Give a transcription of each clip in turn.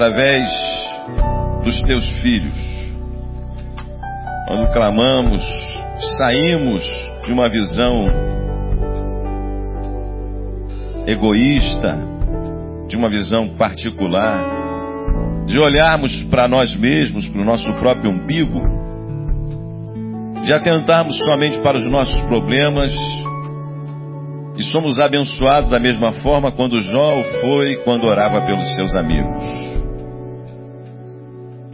através dos teus filhos. Quando clamamos, saímos de uma visão egoísta, de uma visão particular, de olharmos para nós mesmos, para o nosso próprio umbigo, de atentarmos somente para os nossos problemas e somos abençoados da mesma forma quando Jó foi quando orava pelos seus amigos.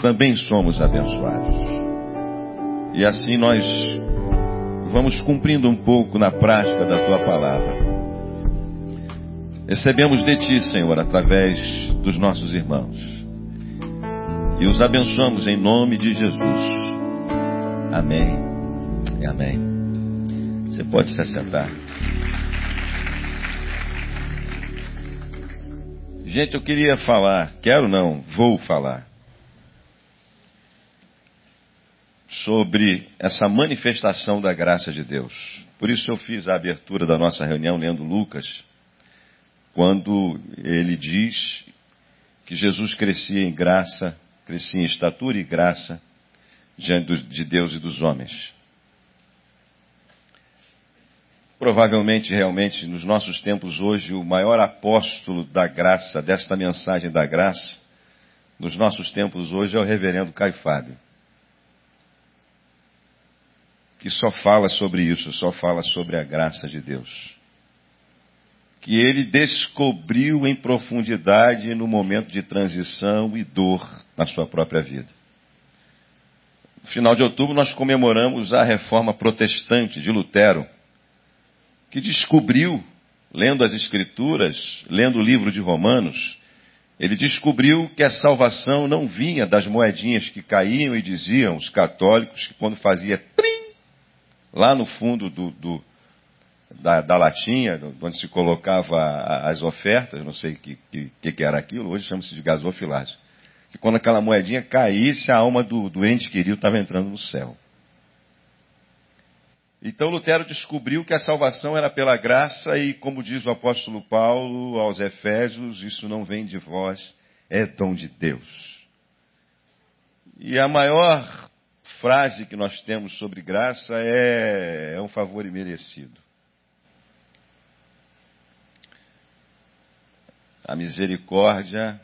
Também somos abençoados. E assim nós vamos cumprindo um pouco na prática da tua palavra. Recebemos de ti, Senhor, através dos nossos irmãos. E os abençoamos em nome de Jesus. Amém. E amém. Você pode se assentar. Gente, eu queria falar, quero não, vou falar, sobre essa manifestação da graça de Deus. Por isso eu fiz a abertura da nossa reunião lendo Lucas, quando ele diz que Jesus crescia em graça, crescia em estatura e graça diante de Deus e dos homens. Provavelmente, realmente, nos nossos tempos hoje, o maior apóstolo da graça, desta mensagem da graça, nos nossos tempos hoje é o reverendo Caio Fábio. Que só fala sobre isso, só fala sobre a graça de Deus. Que ele descobriu em profundidade no momento de transição e dor na sua própria vida. No final de outubro, nós comemoramos a reforma protestante de Lutero que descobriu, lendo as Escrituras, lendo o livro de Romanos, ele descobriu que a salvação não vinha das moedinhas que caíam e diziam os católicos que quando fazia trim, lá no fundo do, do, da, da, latinha, onde se colocava as ofertas, não sei o que, que, que, era aquilo, hoje chama-se de gasofilácio. Que quando aquela moedinha caísse, a alma do, do ente querido estava entrando no céu. Então Lutero descobriu que a salvação era pela graça e, como diz o apóstolo Paulo aos Efésios, isso não vem de vós, é dom de Deus. E a maior frase que nós temos sobre graça é, é um favor imerecido. A misericórdia,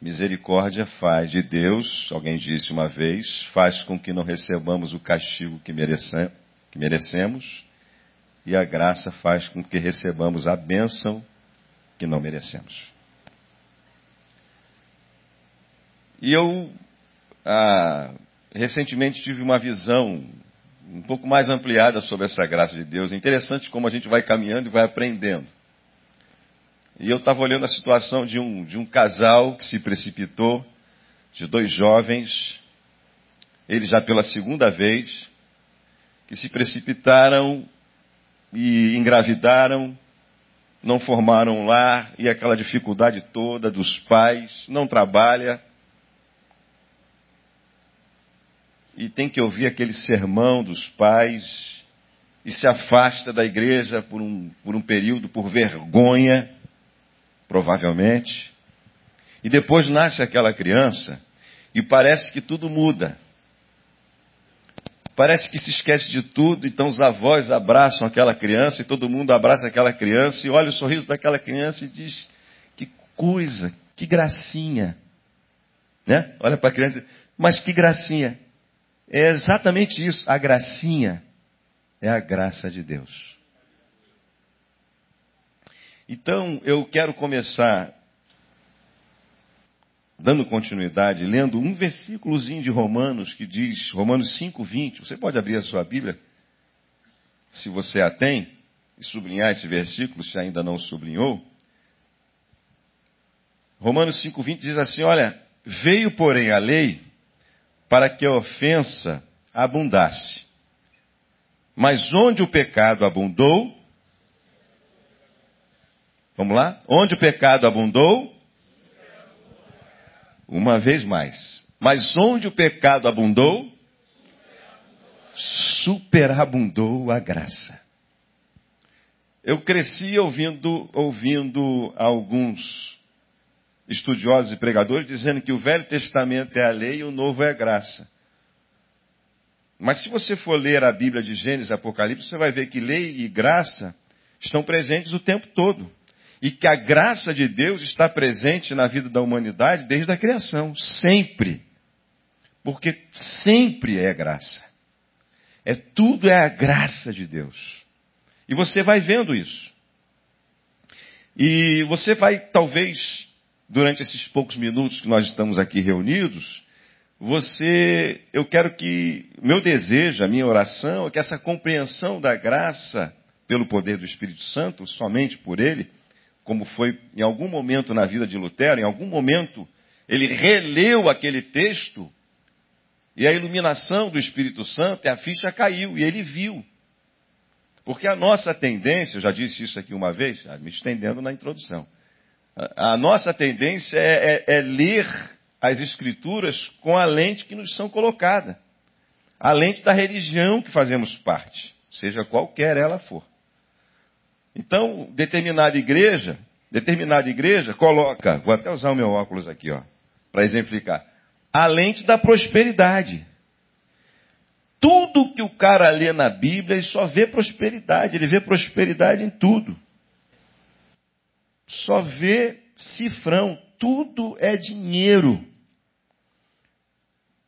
misericórdia faz de Deus, alguém disse uma vez, faz com que não recebamos o castigo que merecemos, que merecemos e a graça faz com que recebamos a bênção que não merecemos. E eu, ah, recentemente, tive uma visão um pouco mais ampliada sobre essa graça de Deus. É interessante como a gente vai caminhando e vai aprendendo. E eu estava olhando a situação de um, de um casal que se precipitou, de dois jovens, eles já pela segunda vez, que se precipitaram e engravidaram, não formaram um lar e aquela dificuldade toda dos pais, não trabalha. E tem que ouvir aquele sermão dos pais e se afasta da igreja por um, por um período, por vergonha, provavelmente. E depois nasce aquela criança e parece que tudo muda. Parece que se esquece de tudo, então os avós abraçam aquela criança e todo mundo abraça aquela criança e olha o sorriso daquela criança e diz: Que coisa, que gracinha. Né? Olha para a criança, mas que gracinha. É exatamente isso, a gracinha é a graça de Deus. Então eu quero começar dando continuidade, lendo um versículozinho de Romanos que diz, Romanos 5:20. Você pode abrir a sua Bíblia, se você a tem, e sublinhar esse versículo, se ainda não sublinhou. Romanos 5:20 diz assim: Olha, veio porém a lei para que a ofensa abundasse. Mas onde o pecado abundou, vamos lá? Onde o pecado abundou, uma vez mais. Mas onde o pecado abundou, superabundou a graça. Eu cresci ouvindo, ouvindo alguns estudiosos e pregadores dizendo que o Velho Testamento é a lei e o Novo é a graça. Mas se você for ler a Bíblia de Gênesis e Apocalipse, você vai ver que lei e graça estão presentes o tempo todo. E que a graça de Deus está presente na vida da humanidade desde a criação, sempre. Porque sempre é graça. É tudo é a graça de Deus. E você vai vendo isso. E você vai, talvez, durante esses poucos minutos que nós estamos aqui reunidos, você, eu quero que, meu desejo, a minha oração é que essa compreensão da graça pelo poder do Espírito Santo, somente por ele, como foi em algum momento na vida de Lutero, em algum momento ele releu aquele texto e a iluminação do Espírito Santo e a ficha caiu e ele viu. Porque a nossa tendência, eu já disse isso aqui uma vez, me estendendo na introdução, a, nossa tendência é, é, é ler as Escrituras com a lente que nos são colocada. A lente da religião que fazemos parte, seja qualquer ela for. Então, determinada igreja, determinada igreja coloca, vou até usar o meu óculos aqui, ó, para exemplificar a lente da prosperidade. Tudo que o cara lê na Bíblia, ele só vê prosperidade, ele vê prosperidade em tudo. Só vê cifrão, tudo é dinheiro.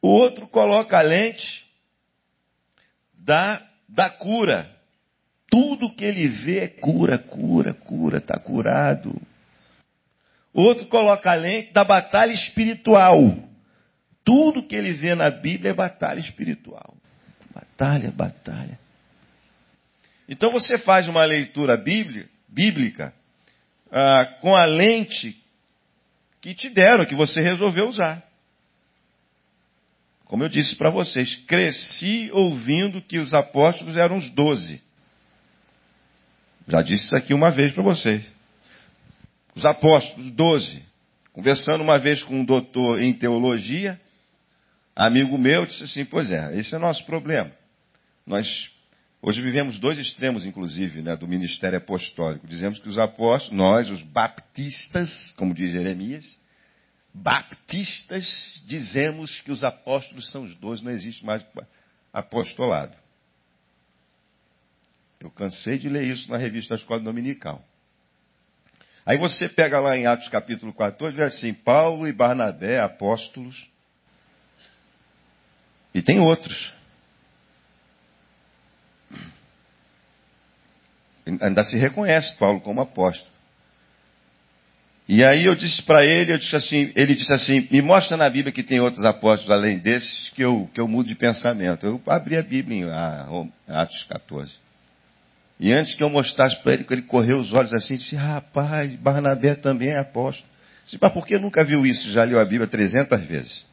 O outro coloca a lente da, da cura. Tudo que ele vê é cura, cura, cura, está curado. Outro coloca a lente da batalha espiritual. Tudo que ele vê na Bíblia é batalha espiritual. Batalha, batalha. Então você faz uma leitura bíblica ah, com a lente que te deram, que você resolveu usar. Como eu disse para vocês, cresci ouvindo que os apóstolos eram os doze. Já disse isso aqui uma vez para vocês. Os apóstolos, doze. Conversando uma vez com um doutor em teologia, amigo meu disse assim: Pois é, esse é o nosso problema. Nós hoje vivemos dois extremos, inclusive, né, do ministério apostólico. Dizemos que os apóstolos, nós, os baptistas, como diz Jeremias, baptistas, dizemos que os apóstolos são os dois, não existe mais apostolado. Eu cansei de ler isso na revista da Escola Dominical. Aí você pega lá em Atos capítulo 14, vê assim, Paulo e Barnabé, apóstolos, e tem outros. Ainda se reconhece Paulo como apóstolo. E aí eu disse para ele, eu disse assim, ele disse assim, me mostra na Bíblia que tem outros apóstolos além desses que eu, que eu mudo de pensamento. Eu abri a Bíblia em Atos 14. E antes que eu mostrasse para ele, ele correu os olhos assim e disse, rapaz, Barnabé também é apóstolo. Disse, mas por que nunca viu isso? Já leu a Bíblia 300 vezes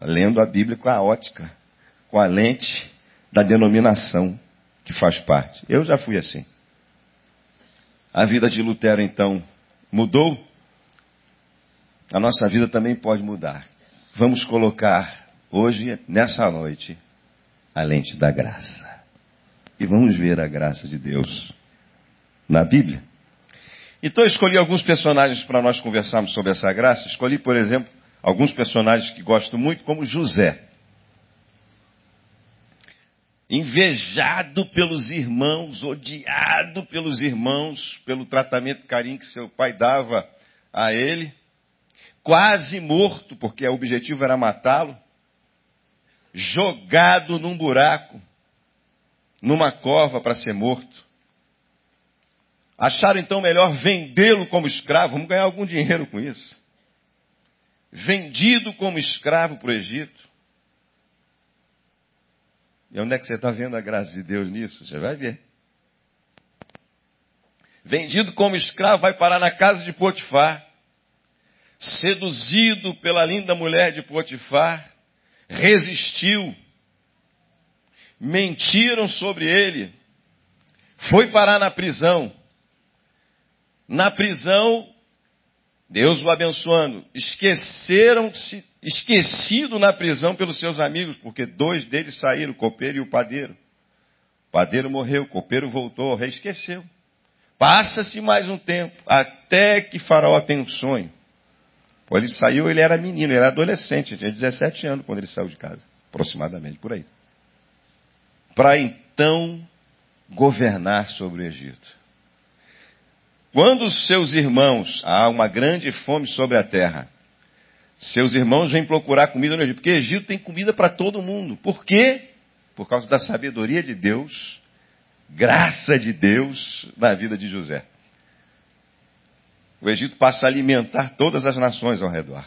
lendo a Bíblia com a ótica, com a lente da denominação que faz parte. Eu já fui assim. A vida de Lutero, então, mudou? A nossa vida também pode mudar. Vamos colocar hoje, nessa noite, a lente da graça. E vamos ver a graça de Deus na Bíblia. Então eu escolhi alguns personagens para nós conversarmos sobre essa graça. Escolhi, por exemplo, alguns personagens que gosto muito, como José. Invejado pelos irmãos, odiado pelos irmãos, pelo tratamento e carinho que seu pai dava a ele, quase morto, porque o objetivo era matá-lo, jogado num buraco, numa cova para ser morto. Acharam então melhor vendê-lo como escravo, vamos ganhar algum dinheiro com isso vendido como escravo para o Egito. E onde é que você está vendo a graça de Deus nisso? Você vai ver. Vendido como escravo, vai parar na casa de Potifar. Seduzido pela linda mulher de Potifar, resistiu. Mentiram sobre ele. Foi parar na prisão. Na prisão, Deus o abençoando. Esqueceram-se, esquecido na prisão pelos seus amigos, porque dois deles saíram, o copeiro e o padeiro. O padeiro morreu, o copeiro voltou, o rei esqueceu. Passa-se mais um tempo, até que Faraó tem um sonho. Quando ele saiu, ele era menino, ele era adolescente, tinha 17 anos quando ele saiu de casa, aproximadamente por aí. Para então governar sobre o Egito. Quando seus irmãos, há uma grande fome sobre a terra, seus irmãos vêm procurar comida no Egito, porque Egito tem comida para todo mundo. Por quê? Por causa da sabedoria de Deus, graça de Deus na vida de José. O Egito passa a alimentar todas as nações ao redor.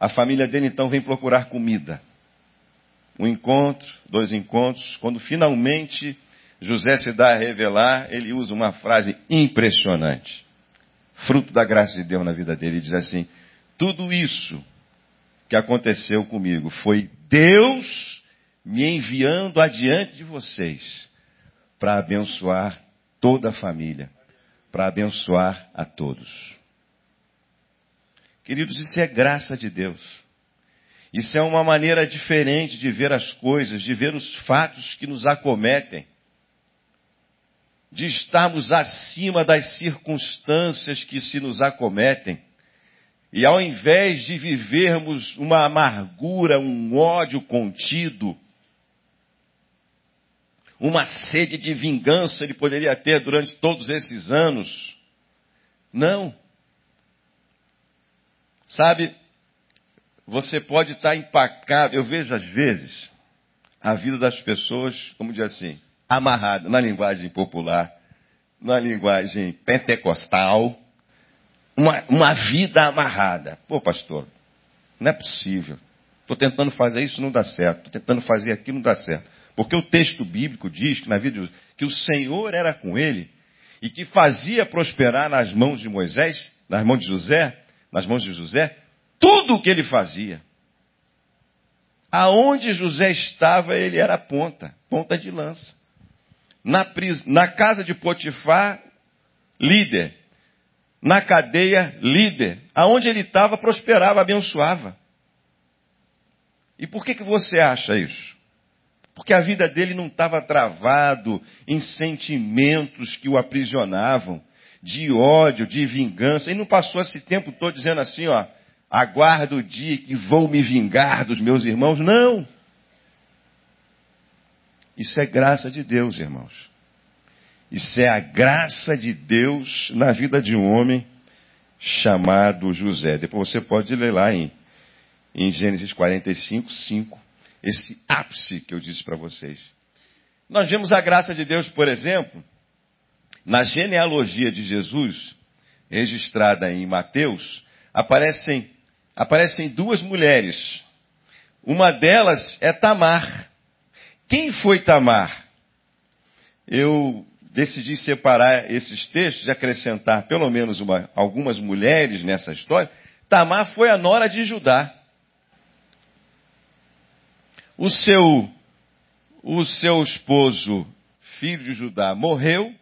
A família dele então vem procurar comida. Um encontro, dois encontros. Quando finalmente José se dá a revelar, ele usa uma frase impressionante. Fruto da graça de Deus na vida dele. Ele diz assim: Tudo isso que aconteceu comigo foi Deus me enviando adiante de vocês para abençoar toda a família para abençoar a todos. Queridos, isso é graça de Deus. Isso é uma maneira diferente de ver as coisas, de ver os fatos que nos acometem, de estarmos acima das circunstâncias que se nos acometem. E ao invés de vivermos uma amargura, um ódio contido, uma sede de vingança ele poderia ter durante todos esses anos. Não. Sabe, você pode estar empacado. Eu vejo às vezes a vida das pessoas, como diz assim, amarrada, na linguagem popular, na linguagem pentecostal, uma, uma vida amarrada. Pô, pastor, não é possível. Estou tentando fazer isso, não dá certo. Estou tentando fazer aquilo, não dá certo. Porque o texto bíblico diz que na vida de, que o Senhor era com ele e que fazia prosperar nas mãos de Moisés, nas mãos de José, nas mãos de José, tudo o que ele fazia. Aonde José estava, ele era ponta, ponta de lança. Na, na casa de Potifar, líder. Na cadeia, líder. Aonde ele estava, prosperava, abençoava. E por que, que você acha isso? Porque a vida dele não estava travado em sentimentos que o aprisionavam, de ódio, de vingança. Ele não passou esse tempo todo dizendo assim, ó, aguardo o dia que vou me vingar dos meus irmãos. Não. Isso é graça de Deus, irmãos. Isso é a graça de Deus na vida de um homem chamado José. Depois você pode ler lá em, em Gênesis 45, 5 esse ápice que eu disse para vocês. Nós vemos a graça de Deus, por exemplo, na genealogia de Jesus, registrada em Mateus, aparecem, aparecem duas mulheres. Uma delas é Tamar. Quem foi Tamar? Eu decidi separar esses textos e acrescentar pelo menos uma, algumas mulheres nessa história. Tamar foi a nora de Judá o seu, o seu esposo, filho de Judá, morreu.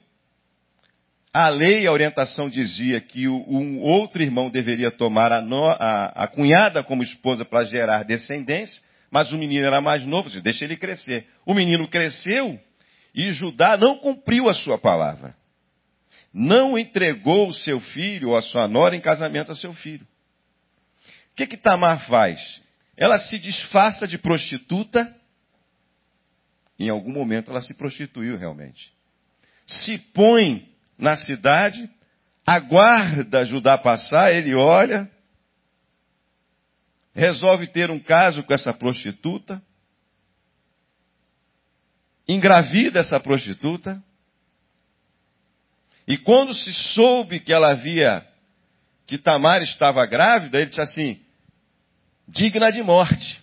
A lei, a orientação dizia que um outro irmão deveria tomar a, no, a, a cunhada como esposa para gerar descendência, mas o menino era mais novo, disse, deixa ele crescer. O menino cresceu e Judá não cumpriu a sua palavra. Não entregou o seu filho ou a sua nora em casamento a seu filho. O que que Tamar faz? Ela se disfarça de prostituta. Em algum momento ela se prostituiu realmente. Se põe na cidade, aguarda Judá passar, ele olha, resolve ter um caso com essa prostituta, engravida essa prostituta, e quando se soube que ela havia, que Tamar estava grávida, ele disse assim: digna de morte.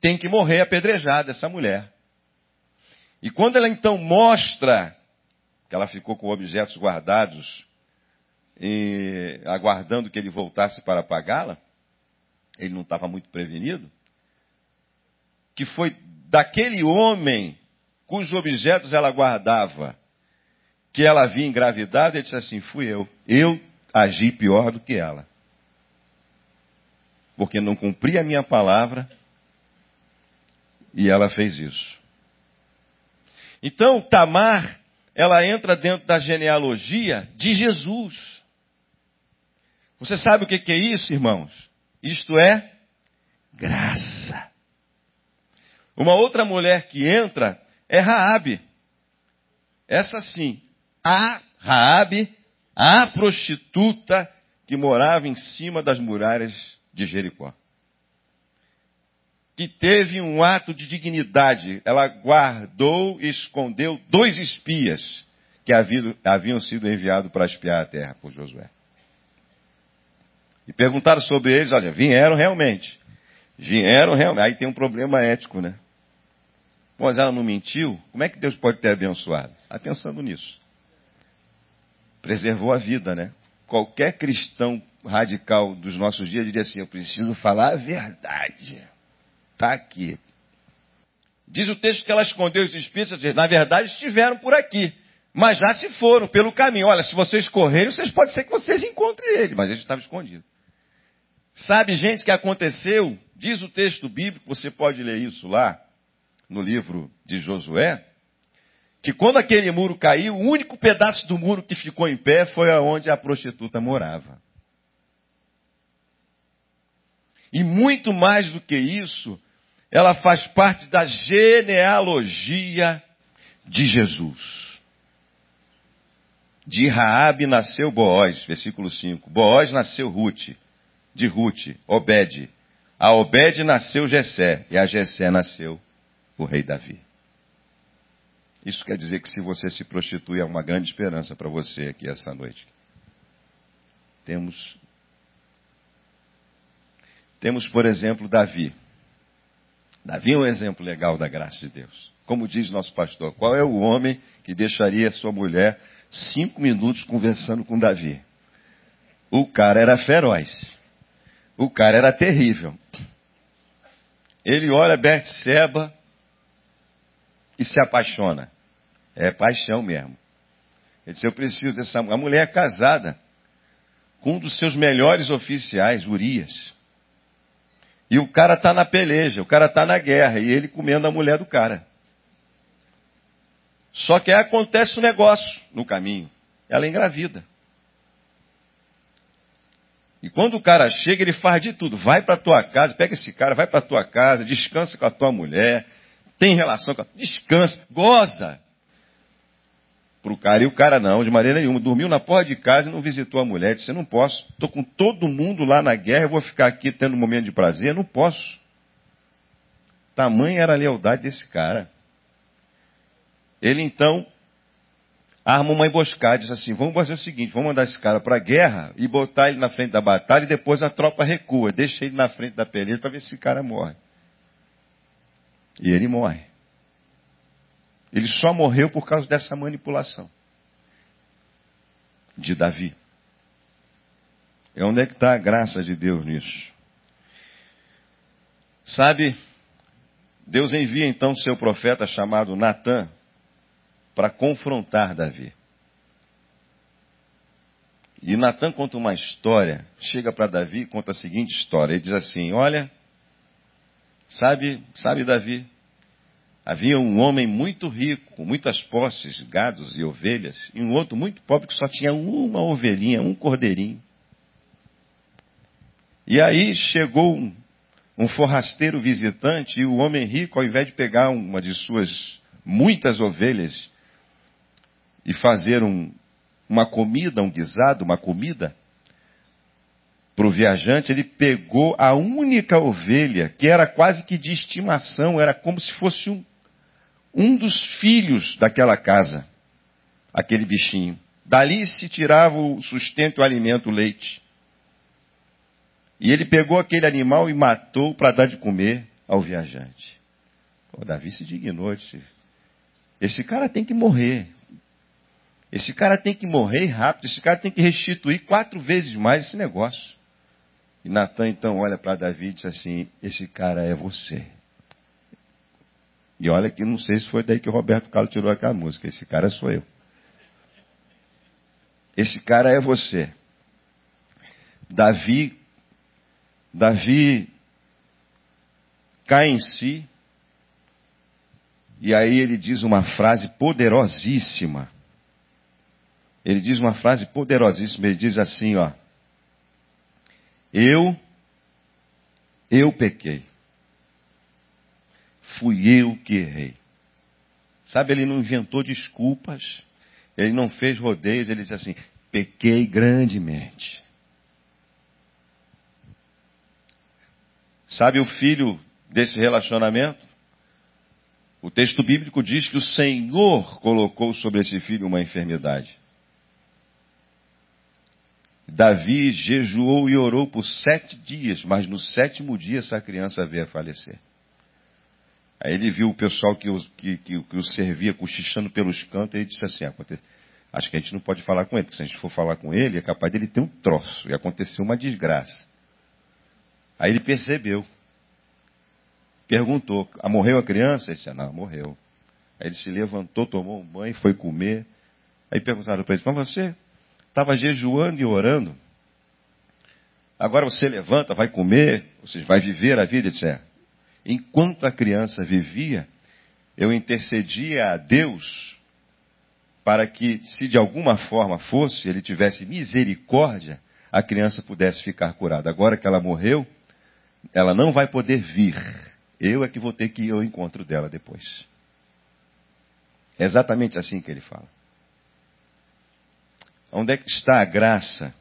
Tem que morrer apedrejada essa mulher. E quando ela então mostra que ela ficou com objetos guardados, e, aguardando que ele voltasse para pagá-la, ele não estava muito prevenido, que foi daquele homem cujos objetos ela guardava, que ela havia engravidado, ele disse assim: fui eu. Eu agi pior do que ela porque não cumpri a minha palavra e ela fez isso. Então, Tamar ela entra dentro da genealogia de Jesus. Você sabe o que é isso, irmãos? Isto é graça. Uma outra mulher que entra é Raabe. Essa sim, a Raabe, a prostituta que morava em cima das muralhas de Jericó. Que teve um ato de dignidade. Ela guardou e escondeu dois espias que haviam sido enviados para espiar a terra por Josué. E perguntaram sobre eles, olha, vieram realmente. Vieram realmente. Aí tem um problema ético, né? Mas ela não mentiu, como é que Deus pode ter abençoado? Está pensando nisso. Preservou a vida, né? Qualquer cristão radical dos nossos dias diria assim: eu preciso falar a verdade. Está aqui. Diz o texto que ela escondeu os espíritos, na verdade estiveram por aqui, mas já se foram pelo caminho. Olha, se vocês correrem, vocês pode ser que vocês encontrem ele, mas ele estava escondido. Sabe, gente, que aconteceu? Diz o texto bíblico, você pode ler isso lá no livro de Josué, que quando aquele muro caiu, o único pedaço do muro que ficou em pé foi aonde a prostituta morava. E muito mais do que isso, ela faz parte da genealogia de Jesus. De Raabe nasceu Boaz, versículo 5. Boaz nasceu Ruth, de Ruth, Obed. A Obed nasceu Jessé, e a Jessé nasceu o rei Davi. Isso quer dizer que se você se prostitui, há uma grande esperança para você aqui essa noite. Temos, temos, por exemplo, Davi. Davi é um exemplo legal da graça de Deus. Como diz nosso pastor, qual é o homem que deixaria sua mulher cinco minutos conversando com Davi? O cara era feroz. O cara era terrível. Ele olha Seba e se apaixona. É paixão mesmo. Ele disse, eu preciso dessa A mulher é casada com um dos seus melhores oficiais, Urias. E o cara está na peleja, o cara está na guerra, e ele comendo a mulher do cara. Só que aí acontece um negócio no caminho. Ela engravida. E quando o cara chega, ele faz de tudo. Vai para tua casa, pega esse cara, vai para tua casa, descansa com a tua mulher, tem relação com a... Descansa, goza. Para o cara. E o cara não, de maneira nenhuma. Dormiu na porta de casa e não visitou a mulher. Disse, não posso. Estou com todo mundo lá na guerra, eu vou ficar aqui tendo um momento de prazer. Não posso. Tamanha era a lealdade desse cara. Ele então arma uma emboscada, diz assim: vamos fazer o seguinte, vamos mandar esse cara para a guerra e botar ele na frente da batalha e depois a tropa recua, deixa ele na frente da peleja para ver se esse cara morre. E ele morre. Ele só morreu por causa dessa manipulação de Davi. É onde é que está a graça de Deus nisso? Sabe, Deus envia então seu profeta chamado Natã para confrontar Davi. E Natan conta uma história, chega para Davi e conta a seguinte história. Ele diz assim: Olha, sabe, sabe Davi, Havia um homem muito rico, com muitas posses, gados e ovelhas, e um outro muito pobre que só tinha uma ovelhinha, um cordeirinho. E aí chegou um, um forrasteiro visitante, e o homem rico, ao invés de pegar uma de suas muitas ovelhas e fazer um, uma comida, um guisado, uma comida, para o viajante, ele pegou a única ovelha, que era quase que de estimação, era como se fosse um, um dos filhos daquela casa, aquele bichinho. Dali se tirava o sustento, o alimento, o leite. E ele pegou aquele animal e matou para dar de comer ao viajante. Pô, Davi se dignou, disse, esse cara tem que morrer. Esse cara tem que morrer rápido, esse cara tem que restituir quatro vezes mais esse negócio. E Natan então olha para Davi e diz assim: Esse cara é você. E olha que não sei se foi daí que o Roberto Carlos tirou aquela música. Esse cara sou eu. Esse cara é você. Davi, Davi cai em si, e aí ele diz uma frase poderosíssima. Ele diz uma frase poderosíssima. Ele diz assim, ó. Eu, eu pequei. Fui eu que errei. Sabe, ele não inventou desculpas. Ele não fez rodeios. Ele disse assim: pequei grandemente. Sabe o filho desse relacionamento? O texto bíblico diz que o Senhor colocou sobre esse filho uma enfermidade. Davi jejuou e orou por sete dias, mas no sétimo dia essa criança veio a falecer. Aí ele viu o pessoal que o, que, que, que o servia cochichando pelos cantos e ele disse assim: Acho que a gente não pode falar com ele, porque se a gente for falar com ele, é capaz dele ter um troço e acontecer uma desgraça. Aí ele percebeu. Perguntou: ah, Morreu a criança? Ele disse: Não, morreu. Aí ele se levantou, tomou um banho, foi comer. Aí perguntaram para ele: Mas você estava jejuando e orando. Agora você levanta, vai comer, seja, vai viver a vida, etc. Enquanto a criança vivia, eu intercedia a Deus para que, se de alguma forma fosse, ele tivesse misericórdia, a criança pudesse ficar curada. Agora que ela morreu, ela não vai poder vir. Eu é que vou ter que ir ao encontro dela depois. É exatamente assim que ele fala. Onde é que está a graça?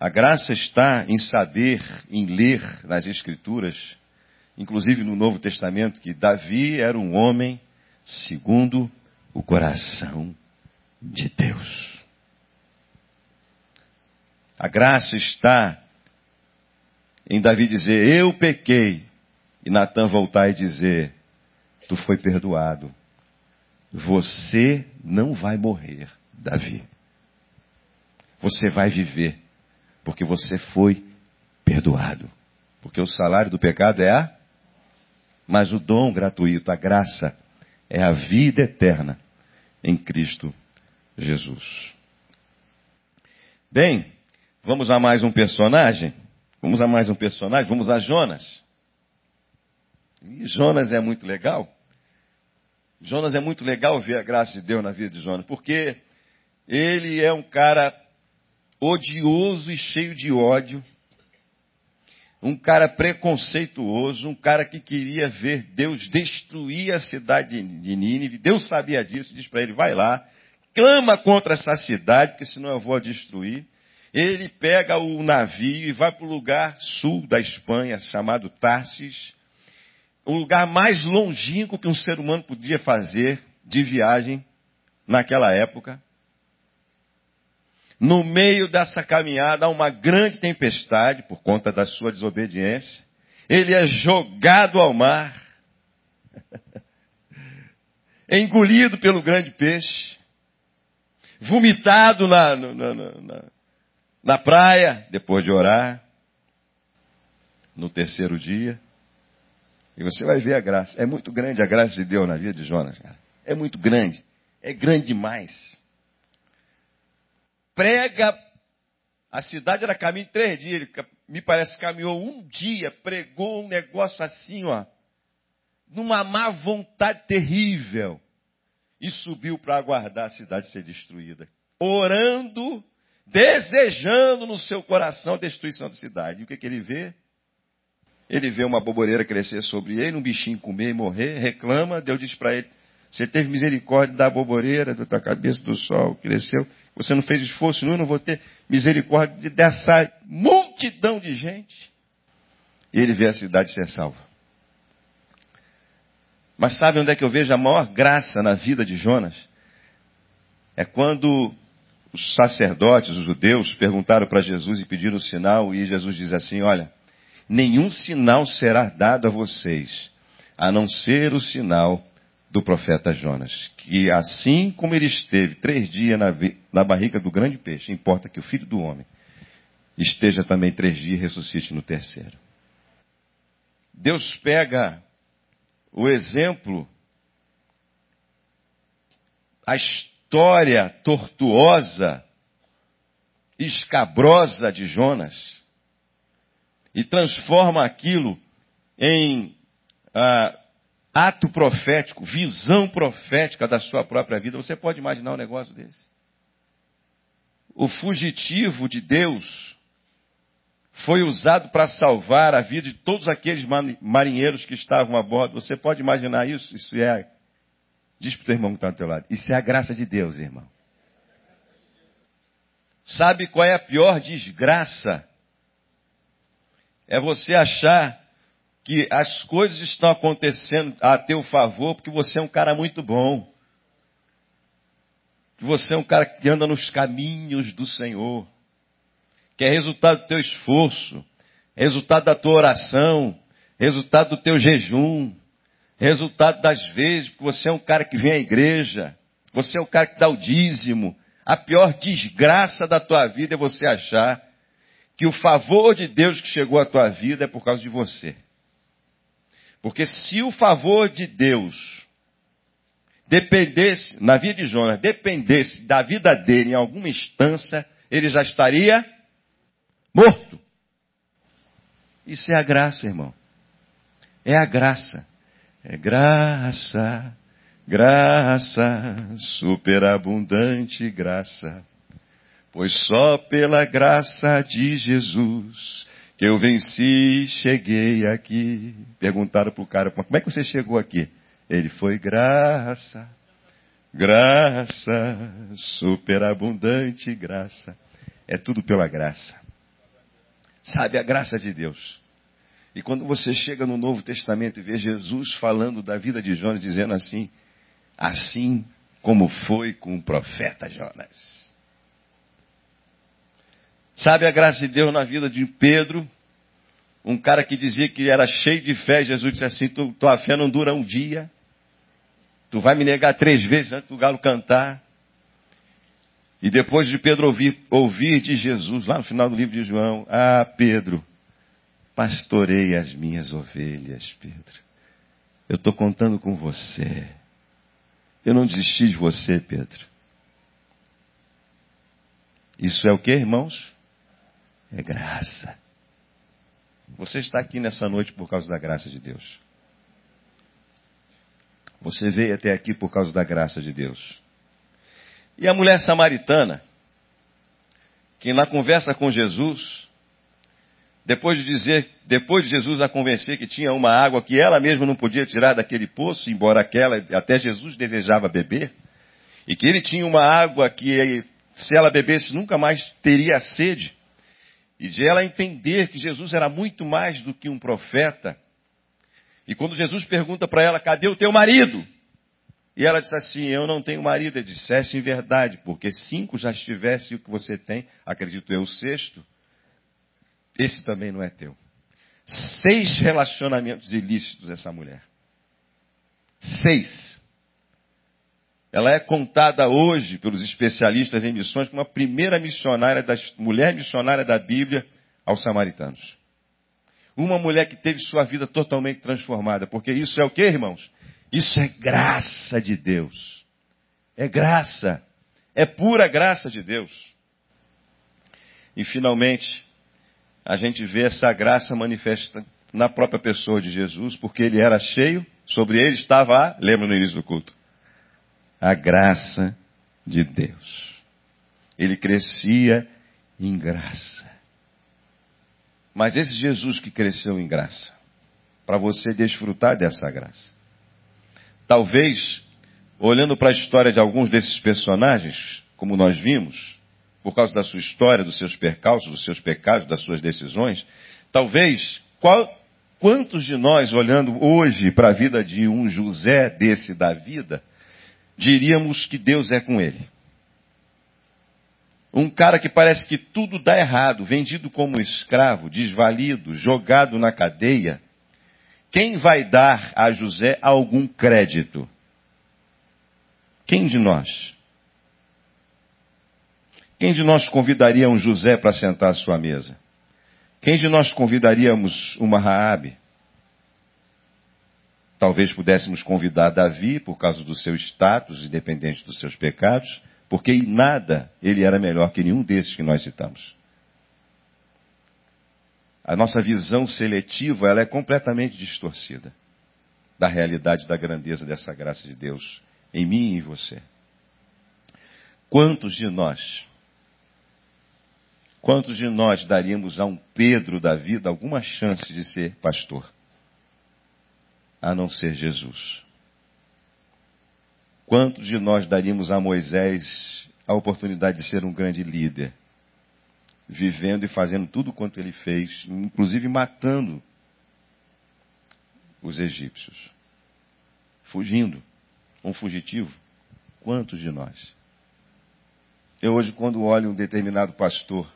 A graça está em saber, em ler nas Escrituras, inclusive no Novo Testamento, que Davi era um homem segundo o coração de Deus. A graça está em Davi dizer: Eu pequei, e Natan voltar e dizer: Tu foi perdoado. Você não vai morrer, Davi. Você vai viver, porque você foi perdoado. Porque o salário do pecado é a. Mas o dom gratuito, a graça, é a vida eterna em Cristo Jesus. Bem, vamos a mais um personagem? Vamos a mais um personagem? Vamos a Jonas. E Jonas é muito legal. Jonas é muito legal ver a graça de Deus na vida de Jonas, porque ele é um cara odioso e cheio de ódio, um cara preconceituoso, um cara que queria ver Deus destruir a cidade de Nínive. Deus sabia disso, diz para ele: vai lá, clama contra essa cidade, porque senão eu vou a destruir. Ele pega o navio e vai para o lugar sul da Espanha, chamado Tarsis, o lugar mais longínquo que um ser humano podia fazer de viagem naquela época. No meio dessa caminhada há uma grande tempestade por conta da sua desobediência. Ele é jogado ao mar, engolido pelo grande peixe, vomitado na, na, na, na praia, depois de orar, no terceiro dia. E você vai ver a graça. É muito grande a graça de Deus na vida de Jonas, cara. É muito grande. É grande demais prega. A cidade era caminho de três dias. Ele, me parece, caminhou um dia, pregou um negócio assim, ó, numa má vontade terrível. E subiu para aguardar a cidade ser destruída. Orando, desejando no seu coração a destruição da cidade. E o que, que ele vê? Ele vê uma boboreira crescer sobre ele, um bichinho comer e morrer, reclama, Deus diz para ele, você teve misericórdia da boboreira, da tua cabeça do sol, cresceu. Você não fez esforço nenhum, não vou ter misericórdia dessa multidão de gente. E ele vê a cidade ser salva. Mas sabe onde é que eu vejo a maior graça na vida de Jonas? É quando os sacerdotes, os judeus, perguntaram para Jesus e pediram um sinal, e Jesus diz assim: Olha, nenhum sinal será dado a vocês, a não ser o sinal do profeta Jonas, que assim como ele esteve três dias na, na barriga do grande peixe, importa que o filho do homem esteja também três dias e ressuscite no terceiro. Deus pega o exemplo, a história tortuosa, escabrosa de Jonas, e transforma aquilo em ah, ato profético, visão profética da sua própria vida. Você pode imaginar um negócio desse? o fugitivo de Deus foi usado para salvar a vida de todos aqueles marinheiros que estavam a bordo. Você pode imaginar isso? Isso é. Diz para o teu irmão que está do teu lado. Isso é a graça de Deus, irmão. Sabe qual é a pior desgraça? É você achar que as coisas estão acontecendo a teu favor porque você é um cara muito bom. Que você é um cara que anda nos caminhos do Senhor. Que é resultado do teu esforço, resultado da tua oração, resultado do teu jejum, resultado das vezes que você é um cara que vem à igreja, você é um cara que dá o dízimo. A pior desgraça da tua vida é você achar que o favor de Deus que chegou à tua vida é por causa de você. Porque se o favor de Deus dependesse, na vida de Jonas, dependesse da vida dele em alguma instância, ele já estaria morto. Isso é a graça, irmão. É a graça. É graça, graça, superabundante graça. Pois só pela graça de Jesus eu venci, cheguei aqui. Perguntaram para o cara, como é que você chegou aqui? Ele foi graça, graça, superabundante graça. É tudo pela graça. Sabe, a graça de Deus. E quando você chega no Novo Testamento e vê Jesus falando da vida de Jonas, dizendo assim, assim como foi com o profeta Jonas. Sabe a graça de Deus na vida de Pedro? Um cara que dizia que era cheio de fé, Jesus disse assim: tua fé não dura um dia. Tu vai me negar três vezes antes do galo cantar. E depois de Pedro ouvir, ouvir de Jesus, lá no final do livro de João, ah, Pedro, pastorei as minhas ovelhas, Pedro. Eu estou contando com você. Eu não desisti de você, Pedro. Isso é o que, irmãos? É graça. Você está aqui nessa noite por causa da graça de Deus. Você veio até aqui por causa da graça de Deus. E a mulher samaritana, que na conversa com Jesus, depois de dizer, depois de Jesus a convencer que tinha uma água que ela mesma não podia tirar daquele poço, embora aquela até Jesus desejava beber, e que ele tinha uma água que se ela bebesse nunca mais teria sede, e de ela entender que Jesus era muito mais do que um profeta. E quando Jesus pergunta para ela, cadê o teu marido? E ela diz assim, eu não tenho marido. Ele dissesse em verdade, porque cinco já estivesse o que você tem, acredito eu, o sexto, esse também não é teu. Seis relacionamentos ilícitos essa mulher. Seis. Ela é contada hoje pelos especialistas em missões como a primeira missionária, das, mulher missionária da Bíblia aos samaritanos. Uma mulher que teve sua vida totalmente transformada. Porque isso é o que, irmãos? Isso é graça de Deus. É graça. É pura graça de Deus. E finalmente, a gente vê essa graça manifesta na própria pessoa de Jesus, porque ele era cheio, sobre ele estava a, lembra no início do culto, a graça de Deus. Ele crescia em graça. Mas esse Jesus que cresceu em graça, para você desfrutar dessa graça. Talvez, olhando para a história de alguns desses personagens, como nós vimos, por causa da sua história, dos seus percalços, dos seus pecados, das suas decisões, talvez, qual, quantos de nós, olhando hoje para a vida de um José desse da vida, diríamos que Deus é com ele. Um cara que parece que tudo dá errado, vendido como escravo, desvalido, jogado na cadeia. Quem vai dar a José algum crédito? Quem de nós? Quem de nós convidaria um José para sentar à sua mesa? Quem de nós convidaríamos uma Raabe? Talvez pudéssemos convidar Davi por causa do seu status, independente dos seus pecados, porque em nada ele era melhor que nenhum desses que nós citamos. A nossa visão seletiva ela é completamente distorcida da realidade da grandeza dessa graça de Deus em mim e em você. Quantos de nós Quantos de nós daríamos a um Pedro da vida alguma chance de ser pastor? A não ser Jesus. Quantos de nós daríamos a Moisés a oportunidade de ser um grande líder? Vivendo e fazendo tudo quanto ele fez, inclusive matando os egípcios. Fugindo. Um fugitivo. Quantos de nós? Eu hoje, quando olho um determinado pastor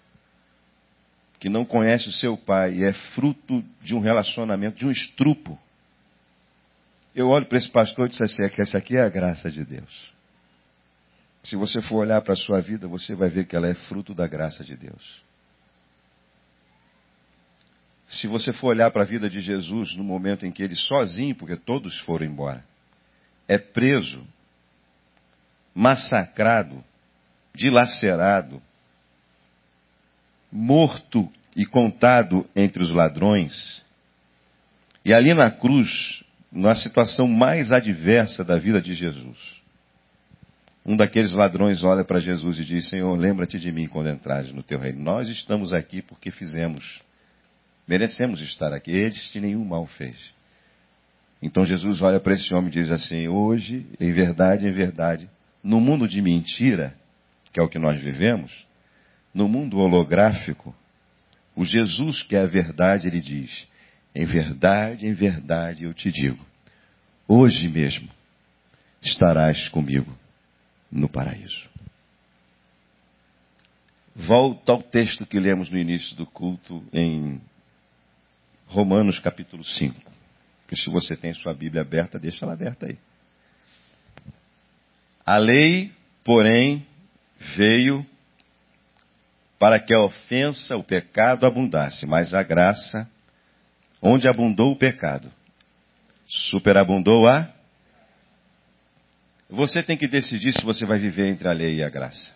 que não conhece o seu pai e é fruto de um relacionamento, de um estrupo, eu olho para esse pastor e disse assim, é que essa aqui é a graça de Deus. Se você for olhar para a sua vida, você vai ver que ela é fruto da graça de Deus. Se você for olhar para a vida de Jesus no momento em que ele sozinho, porque todos foram embora, é preso, massacrado, dilacerado, morto e contado entre os ladrões. E ali na cruz, na situação mais adversa da vida de Jesus, um daqueles ladrões olha para Jesus e diz: Senhor, lembra-te de mim quando entrares no teu reino. Nós estamos aqui porque fizemos, merecemos estar aqui. Este nenhum mal fez. Então Jesus olha para esse homem e diz assim: Hoje, em verdade, em verdade, no mundo de mentira, que é o que nós vivemos, no mundo holográfico, o Jesus que é a verdade, ele diz: Em verdade, em verdade eu te digo, hoje mesmo estarás comigo no paraíso. Volta ao texto que lemos no início do culto em Romanos capítulo 5. Que se você tem sua Bíblia aberta, deixa ela aberta aí. A lei, porém, veio para que a ofensa, o pecado abundasse, mas a graça, onde abundou o pecado, superabundou a. Você tem que decidir se você vai viver entre a lei e a graça.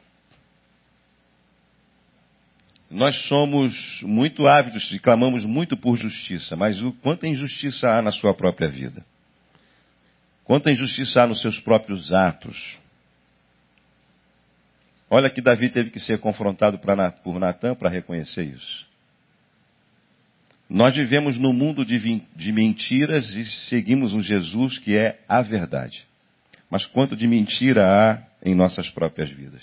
Nós somos muito ávidos e clamamos muito por justiça, mas o quanta injustiça há na sua própria vida? Quanta injustiça há nos seus próprios atos? Olha que Davi teve que ser confrontado por Natan para reconhecer isso. Nós vivemos num mundo de, de mentiras e seguimos um Jesus que é a verdade. Mas quanto de mentira há em nossas próprias vidas?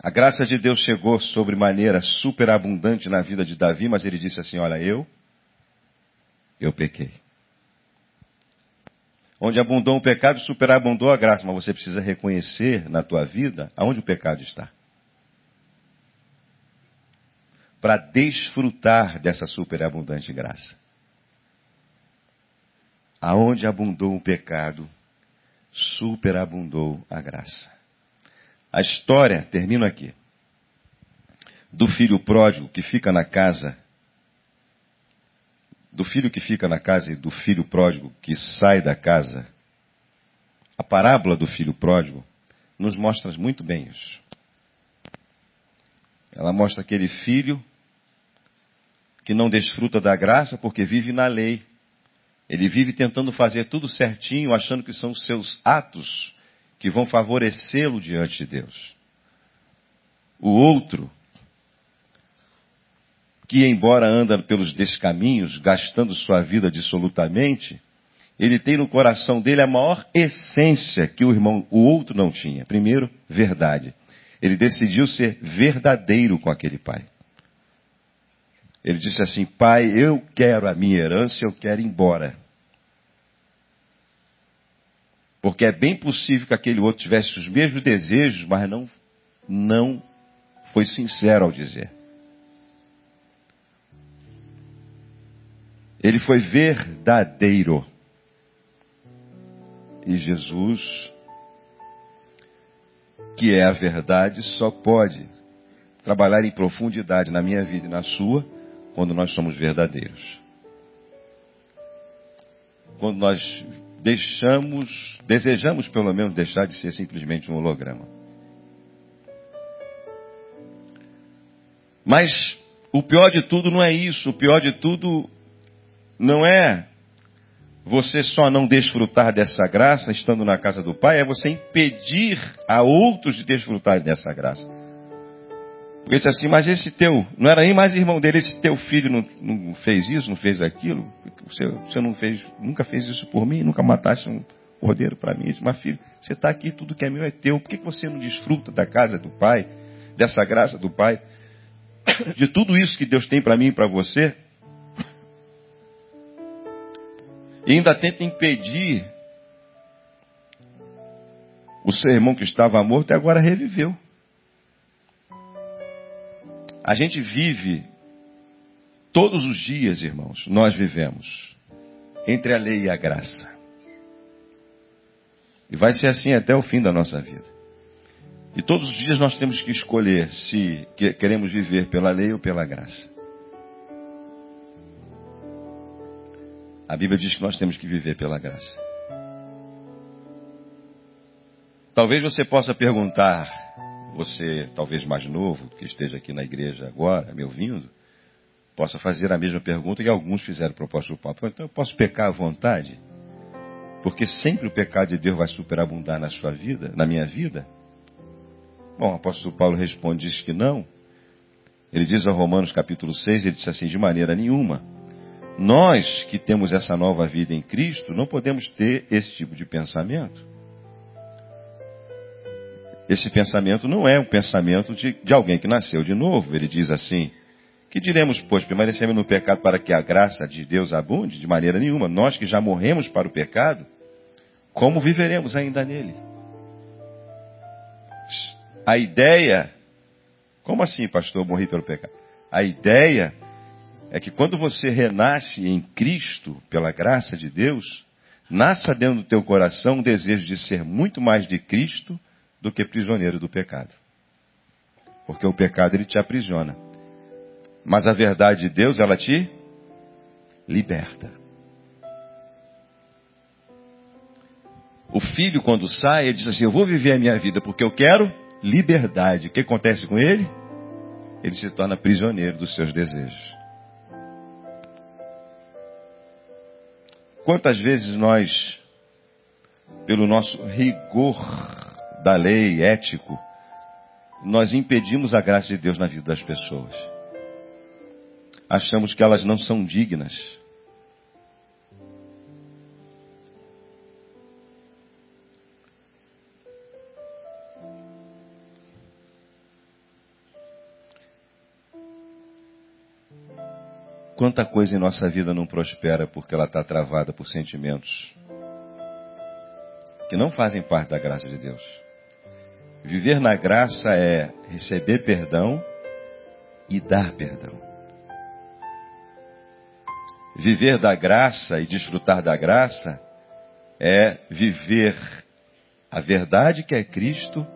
A graça de Deus chegou sobre maneira superabundante na vida de Davi, mas ele disse assim: Olha, eu, eu pequei. Onde abundou o pecado, superabundou a graça, mas você precisa reconhecer na tua vida aonde o pecado está. Para desfrutar dessa superabundante graça. Aonde abundou o pecado, superabundou a graça. A história termina aqui. Do filho pródigo que fica na casa, do filho que fica na casa e do filho pródigo que sai da casa. A parábola do filho pródigo nos mostra muito bem isso. Ela mostra aquele filho que não desfruta da graça porque vive na lei. Ele vive tentando fazer tudo certinho, achando que são os seus atos que vão favorecê-lo diante de Deus. O outro, que embora anda pelos descaminhos, gastando sua vida dissolutamente, ele tem no coração dele a maior essência que o irmão, o outro não tinha. Primeiro, verdade. Ele decidiu ser verdadeiro com aquele pai. Ele disse assim: Pai, eu quero a minha herança, eu quero ir embora. Porque é bem possível que aquele outro tivesse os mesmos desejos, mas não, não foi sincero ao dizer. Ele foi verdadeiro. E Jesus, que é a verdade, só pode trabalhar em profundidade na minha vida e na sua quando nós somos verdadeiros. Quando nós deixamos, desejamos pelo menos deixar de ser simplesmente um holograma. Mas o pior de tudo não é isso. O pior de tudo não é você só não desfrutar dessa graça estando na casa do Pai, é você impedir a outros de desfrutar dessa graça. Porque disse assim, mas esse teu, não era nem mais irmão dele, esse teu filho não, não fez isso, não fez aquilo? Você, você não fez, nunca fez isso por mim, nunca mataste um cordeiro para mim? Disse, mas filho, você está aqui, tudo que é meu é teu, por que você não desfruta da casa do Pai, dessa graça do Pai, de tudo isso que Deus tem para mim e para você? E ainda tenta impedir o seu irmão que estava morto e agora reviveu. A gente vive todos os dias, irmãos, nós vivemos entre a lei e a graça. E vai ser assim até o fim da nossa vida. E todos os dias nós temos que escolher se queremos viver pela lei ou pela graça. A Bíblia diz que nós temos que viver pela graça. Talvez você possa perguntar, você, talvez mais novo, que esteja aqui na igreja agora, me ouvindo, possa fazer a mesma pergunta que alguns fizeram para o apóstolo Paulo. Então eu posso pecar à vontade? Porque sempre o pecado de Deus vai superabundar na sua vida, na minha vida? Bom, o apóstolo Paulo responde, diz que não. Ele diz a Romanos capítulo 6, ele diz assim, de maneira nenhuma. Nós que temos essa nova vida em Cristo, não podemos ter esse tipo de pensamento. Esse pensamento não é um pensamento de, de alguém que nasceu de novo. Ele diz assim: Que diremos, pois, permanecemos no pecado para que a graça de Deus abunde? De maneira nenhuma. Nós que já morremos para o pecado, como viveremos ainda nele? A ideia. Como assim, pastor, morri pelo pecado? A ideia é que quando você renasce em Cristo, pela graça de Deus, nasça dentro do teu coração um desejo de ser muito mais de Cristo do que prisioneiro do pecado. Porque o pecado ele te aprisiona. Mas a verdade de Deus, ela te liberta. O filho, quando sai, ele diz assim: Eu vou viver a minha vida porque eu quero liberdade. O que acontece com ele? Ele se torna prisioneiro dos seus desejos. Quantas vezes nós, pelo nosso rigor da lei, ético, nós impedimos a graça de Deus na vida das pessoas. Achamos que elas não são dignas. Quanta coisa em nossa vida não prospera porque ela está travada por sentimentos que não fazem parte da graça de Deus. Viver na graça é receber perdão e dar perdão. Viver da graça e desfrutar da graça é viver a verdade que é Cristo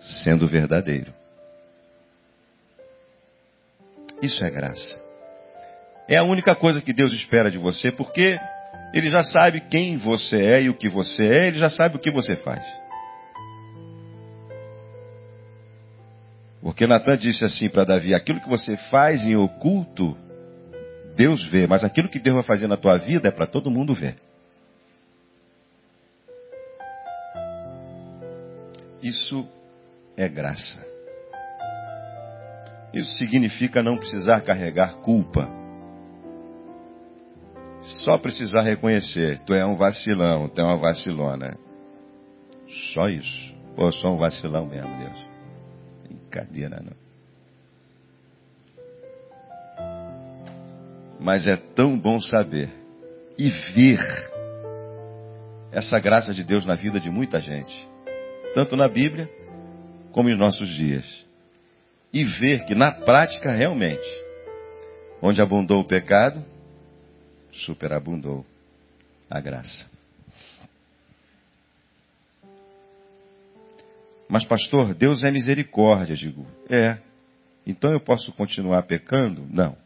sendo verdadeiro. Isso é graça. É a única coisa que Deus espera de você, porque Ele já sabe quem você é e o que você é, Ele já sabe o que você faz. Porque Natan disse assim para Davi: aquilo que você faz em oculto, Deus vê, mas aquilo que Deus vai fazer na tua vida é para todo mundo ver. Isso é graça. Isso significa não precisar carregar culpa. Só precisar reconhecer, tu é um vacilão, tu é uma vacilona. Só isso. Pô, sou um vacilão mesmo, Deus brincadeira, não. Mas é tão bom saber e ver essa graça de Deus na vida de muita gente, tanto na Bíblia como em nossos dias. E ver que na prática realmente, onde abundou o pecado, superabundou a graça. Mas, pastor, Deus é misericórdia. Digo, é. Então eu posso continuar pecando? Não.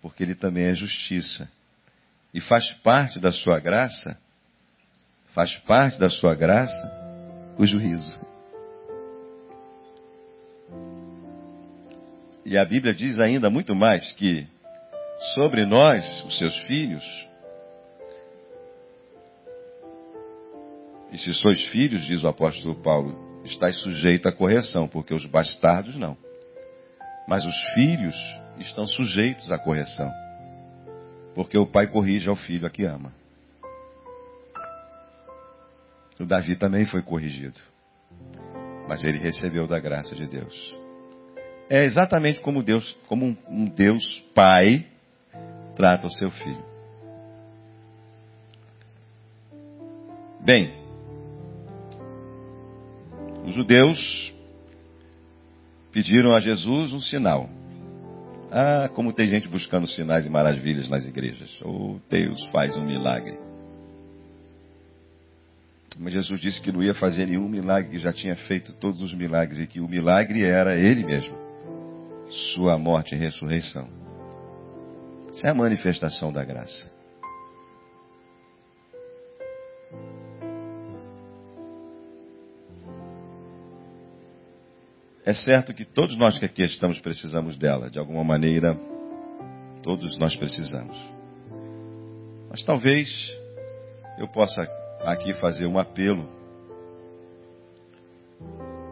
Porque Ele também é justiça. E faz parte da sua graça, faz parte da sua graça, o juízo. E a Bíblia diz ainda muito mais que sobre nós, os seus filhos, E se sois filhos, diz o apóstolo Paulo, estáis sujeitos à correção, porque os bastardos não. Mas os filhos estão sujeitos à correção. Porque o pai corrige ao filho a que ama. O Davi também foi corrigido. Mas ele recebeu da graça de Deus. É exatamente como Deus, como um Deus pai trata o seu filho. Bem, os judeus pediram a Jesus um sinal. Ah, como tem gente buscando sinais e maravilhas nas igrejas. Ou oh, Deus faz um milagre. Mas Jesus disse que não ia fazer nenhum milagre, que já tinha feito todos os milagres e que o milagre era Ele mesmo. Sua morte e ressurreição. Isso é a manifestação da graça. É certo que todos nós que aqui estamos precisamos dela, de alguma maneira, todos nós precisamos. Mas talvez eu possa aqui fazer um apelo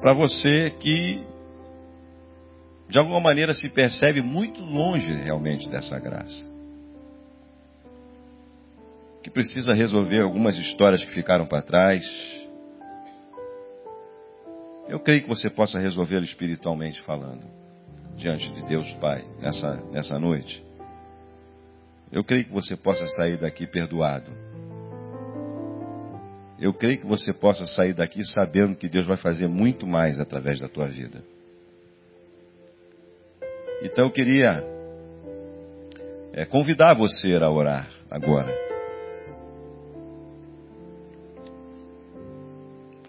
para você que de alguma maneira se percebe muito longe realmente dessa graça. Que precisa resolver algumas histórias que ficaram para trás. Eu creio que você possa resolvê-lo espiritualmente falando, diante de Deus Pai, nessa, nessa noite. Eu creio que você possa sair daqui perdoado. Eu creio que você possa sair daqui sabendo que Deus vai fazer muito mais através da tua vida. Então eu queria é, convidar você a orar agora.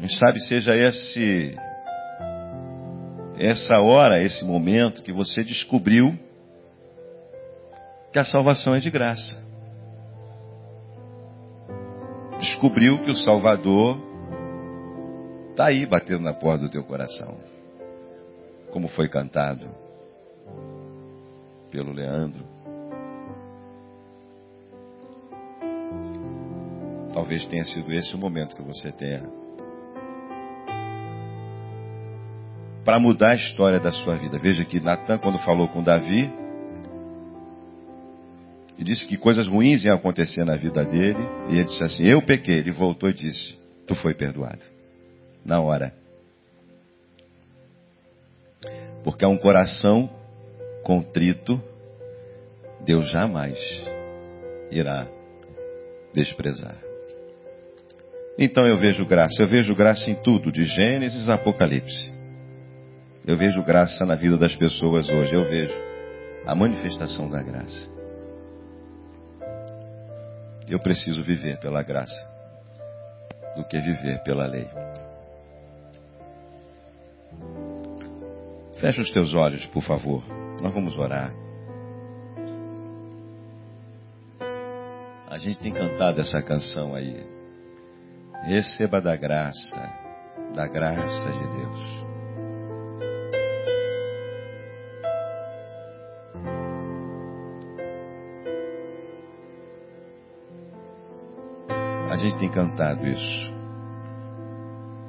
Quem sabe seja esse essa hora, esse momento que você descobriu que a salvação é de graça. Descobriu que o Salvador está aí batendo na porta do teu coração. Como foi cantado pelo Leandro. Talvez tenha sido esse o momento que você tenha para mudar a história da sua vida. Veja que Natan, quando falou com Davi, e disse que coisas ruins iam acontecer na vida dele, e ele disse assim: Eu pequei. Ele voltou e disse: Tu foi perdoado. Na hora. Porque é um coração contrito, Deus jamais irá desprezar. Então eu vejo graça, eu vejo graça em tudo, de Gênesis a Apocalipse. Eu vejo graça na vida das pessoas hoje, eu vejo a manifestação da graça. Eu preciso viver pela graça do que viver pela lei. Fecha os teus olhos, por favor. Nós vamos orar. A gente tem cantado essa canção aí. Receba da graça, da graça de Deus. Gente tem cantado isso.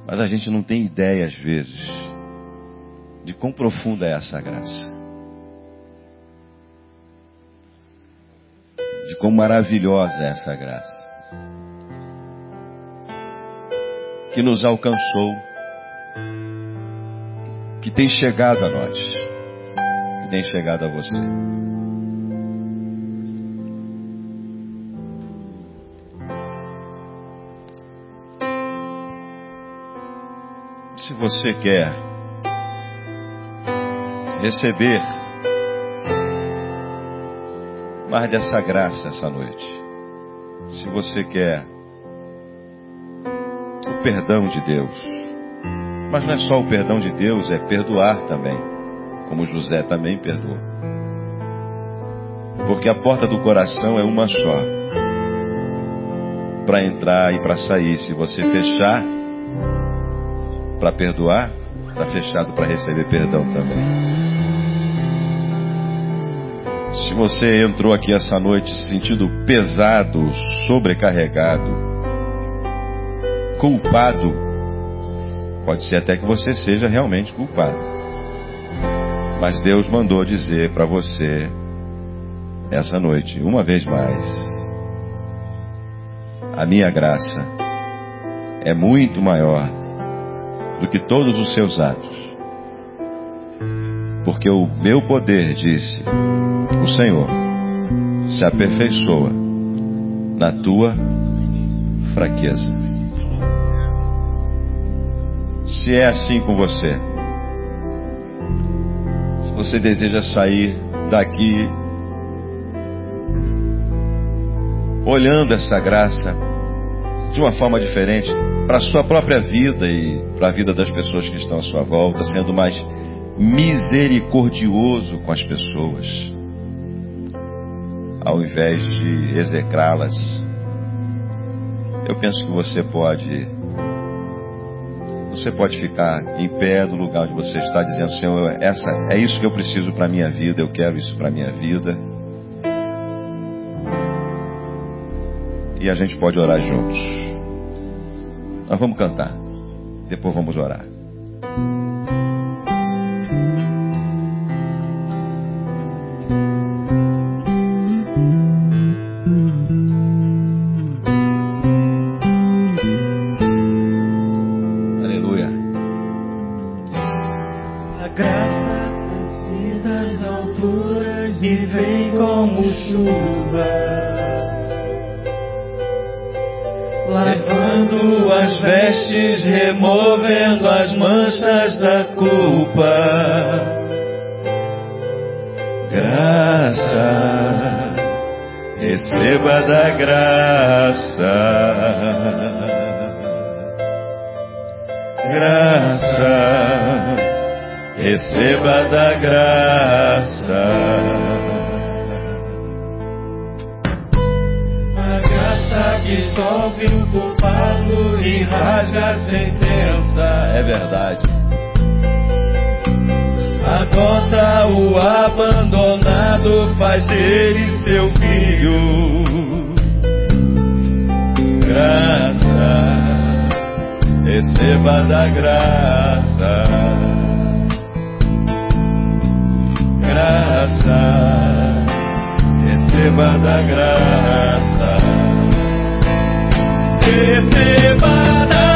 Mas a gente não tem ideia, às vezes, de quão profunda é essa graça. de quão maravilhosa é essa graça. Que nos alcançou, que tem chegado a nós, que tem chegado a você. Você quer receber Guarde essa graça essa noite. Se você quer o perdão de Deus. Mas não é só o perdão de Deus, é perdoar também. Como José também perdoou. Porque a porta do coração é uma só. Para entrar e para sair. Se você fechar para perdoar, está fechado para receber perdão também. Se você entrou aqui essa noite se sentindo pesado, sobrecarregado, culpado, pode ser até que você seja realmente culpado. Mas Deus mandou dizer para você essa noite, uma vez mais, a minha graça é muito maior do que todos os seus atos. Porque o meu poder, disse o Senhor, se aperfeiçoa na tua fraqueza. Se é assim com você, se você deseja sair daqui olhando essa graça de uma forma diferente para a sua própria vida e para a vida das pessoas que estão à sua volta, sendo mais misericordioso com as pessoas, ao invés de execrá-las. Eu penso que você pode você pode ficar em pé do lugar onde você está dizendo, Senhor, essa é isso que eu preciso para a minha vida, eu quero isso para a minha vida. E a gente pode orar juntos. Nós vamos cantar. Depois vamos orar. Aleluia. Lavando as vestes, removendo as manchas da culpa. Graça, receba da graça. Graça, receba da graça. Dissolve o culpado e rasga a sentença. É verdade. Adota o abandonado, faz dele seu filho. Graça, receba da graça. Graça, receba da graça. Receba da graça,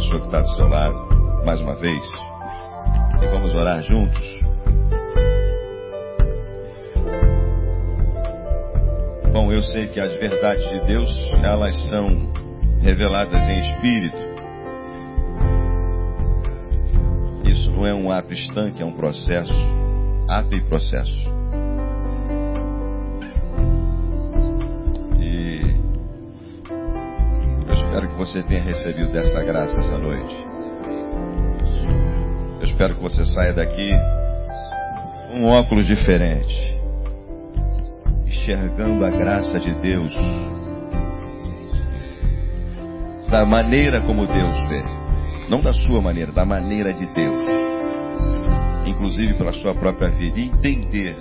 pessoa que está do seu lado, mais uma vez, e vamos orar juntos. Bom, eu sei que as verdades de Deus, elas são reveladas em espírito. Isso não é um ato estanque, é um processo. Ato e processo. Você tenha recebido dessa graça essa noite. Eu espero que você saia daqui com um óculos diferente enxergando a graça de Deus da maneira como Deus vê, não da sua maneira, da maneira de Deus, inclusive pela sua própria vida, e entender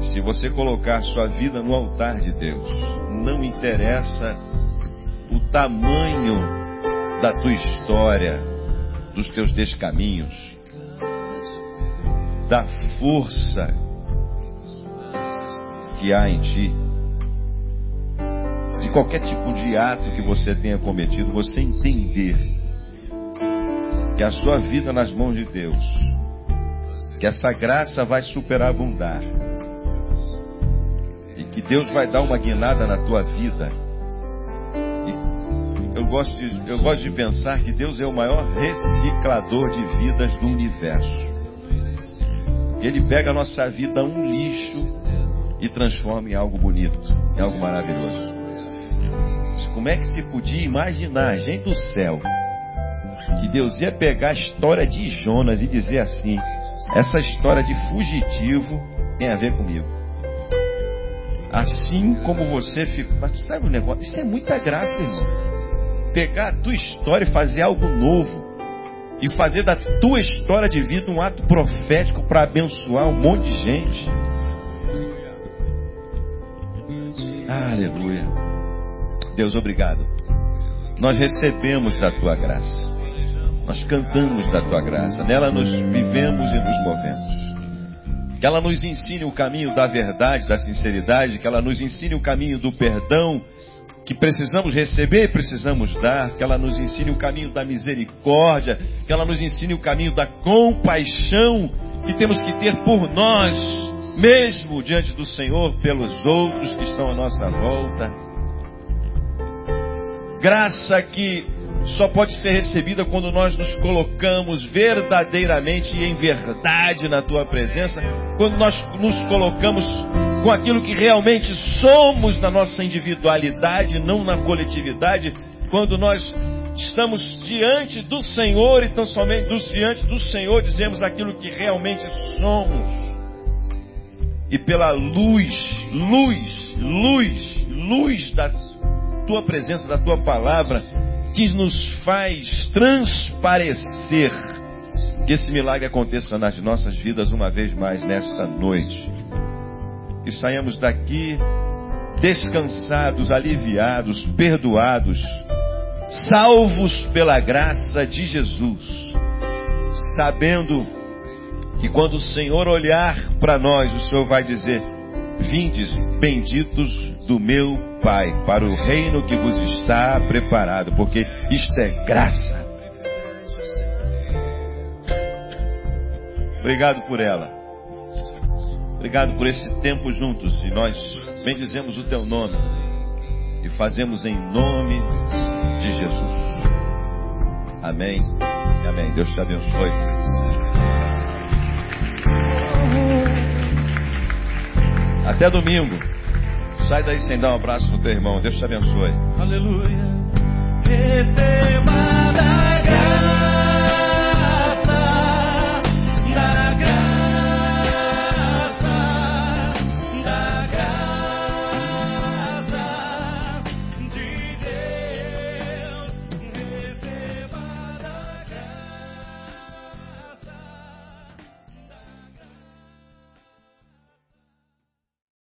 se você colocar sua vida no altar de Deus, não interessa o tamanho da tua história, dos teus descaminhos, da força que há em ti, de qualquer tipo de ato que você tenha cometido, você entender que a sua vida nas mãos de Deus, que essa graça vai superabundar e que Deus vai dar uma guinada na tua vida. Gosto de, eu gosto de pensar que Deus é o maior reciclador de vidas do universo. Ele pega a nossa vida um lixo e transforma em algo bonito, em algo maravilhoso. Como é que se podia imaginar, gente do céu, que Deus ia pegar a história de Jonas e dizer assim: essa história de fugitivo tem a ver comigo. Assim como você ficou. Mas sabe o um negócio? Isso é muita graça, irmão. Pegar a tua história e fazer algo novo. E fazer da tua história de vida um ato profético para abençoar um monte de gente. Aleluia. Deus, obrigado. Nós recebemos da tua graça. Nós cantamos da tua graça. Nela nos vivemos e nos movemos. Que ela nos ensine o caminho da verdade, da sinceridade, que ela nos ensine o caminho do perdão que precisamos receber e precisamos dar, que ela nos ensine o caminho da misericórdia, que ela nos ensine o caminho da compaixão que temos que ter por nós mesmo diante do Senhor, pelos outros que estão à nossa volta. Graça que só pode ser recebida quando nós nos colocamos verdadeiramente e em verdade na tua presença, quando nós nos colocamos com aquilo que realmente somos na nossa individualidade, não na coletividade, quando nós estamos diante do Senhor e tão somente dos, diante do Senhor dizemos aquilo que realmente somos e pela luz, luz, luz, luz da tua presença, da tua palavra, que nos faz transparecer. Que esse milagre aconteça nas nossas vidas uma vez mais nesta noite. Que saiamos daqui descansados, aliviados, perdoados, salvos pela graça de Jesus, sabendo que quando o Senhor olhar para nós, o Senhor vai dizer: Vindes, benditos do meu Pai, para o reino que vos está preparado, porque isto é graça. Obrigado por ela. Obrigado por esse tempo juntos. E nós bendizemos o teu nome. E fazemos em nome de Jesus. Amém. Amém. Deus te abençoe. Até domingo. Sai daí sem dar um abraço no teu irmão. Deus te abençoe. Aleluia.